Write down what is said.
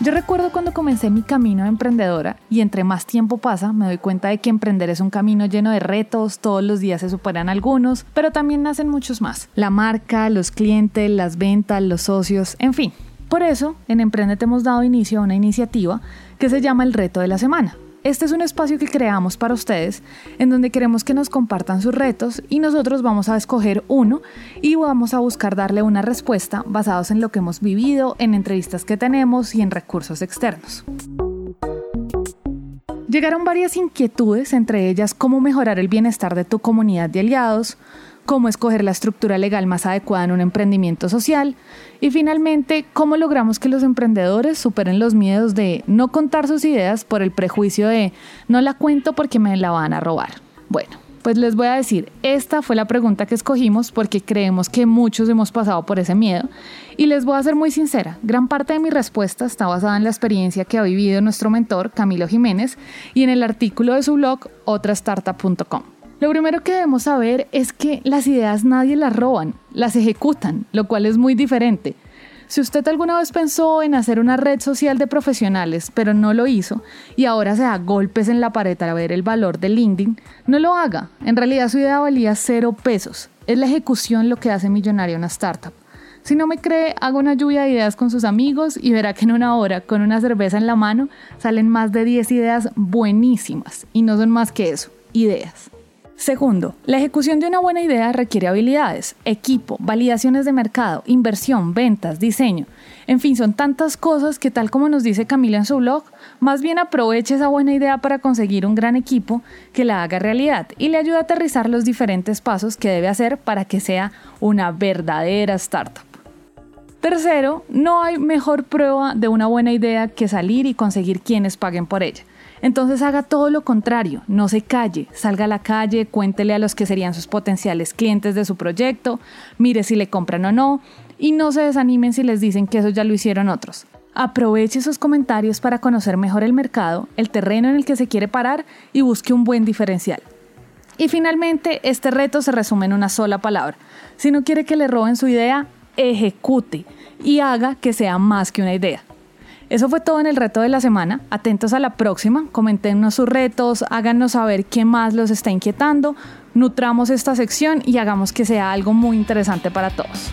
Yo recuerdo cuando comencé mi camino de emprendedora y entre más tiempo pasa me doy cuenta de que emprender es un camino lleno de retos, todos los días se superan algunos, pero también nacen muchos más. La marca, los clientes, las ventas, los socios, en fin. Por eso, en Emprendete hemos dado inicio a una iniciativa que se llama el reto de la semana. Este es un espacio que creamos para ustedes en donde queremos que nos compartan sus retos y nosotros vamos a escoger uno y vamos a buscar darle una respuesta basados en lo que hemos vivido, en entrevistas que tenemos y en recursos externos. Llegaron varias inquietudes, entre ellas cómo mejorar el bienestar de tu comunidad de aliados, cómo escoger la estructura legal más adecuada en un emprendimiento social y finalmente cómo logramos que los emprendedores superen los miedos de no contar sus ideas por el prejuicio de no la cuento porque me la van a robar. Bueno, pues les voy a decir, esta fue la pregunta que escogimos porque creemos que muchos hemos pasado por ese miedo y les voy a ser muy sincera, gran parte de mi respuesta está basada en la experiencia que ha vivido nuestro mentor Camilo Jiménez y en el artículo de su blog otrastartup.com. Lo primero que debemos saber es que las ideas nadie las roban, las ejecutan, lo cual es muy diferente. Si usted alguna vez pensó en hacer una red social de profesionales, pero no lo hizo, y ahora se da golpes en la pared para ver el valor de LinkedIn, no lo haga. En realidad su idea valía cero pesos. Es la ejecución lo que hace millonario una startup. Si no me cree, haga una lluvia de ideas con sus amigos y verá que en una hora, con una cerveza en la mano, salen más de 10 ideas buenísimas. Y no son más que eso, ideas. Segundo, la ejecución de una buena idea requiere habilidades, equipo, validaciones de mercado, inversión, ventas, diseño. En fin, son tantas cosas que tal como nos dice Camila en su blog, más bien aproveche esa buena idea para conseguir un gran equipo que la haga realidad y le ayude a aterrizar los diferentes pasos que debe hacer para que sea una verdadera startup. Tercero, no hay mejor prueba de una buena idea que salir y conseguir quienes paguen por ella. Entonces haga todo lo contrario, no se calle, salga a la calle, cuéntele a los que serían sus potenciales clientes de su proyecto, mire si le compran o no, y no se desanimen si les dicen que eso ya lo hicieron otros. Aproveche esos comentarios para conocer mejor el mercado, el terreno en el que se quiere parar y busque un buen diferencial. Y finalmente, este reto se resume en una sola palabra. Si no quiere que le roben su idea, ejecute y haga que sea más que una idea. Eso fue todo en el reto de la semana. Atentos a la próxima. Coméntenos sus retos, háganos saber qué más los está inquietando, nutramos esta sección y hagamos que sea algo muy interesante para todos.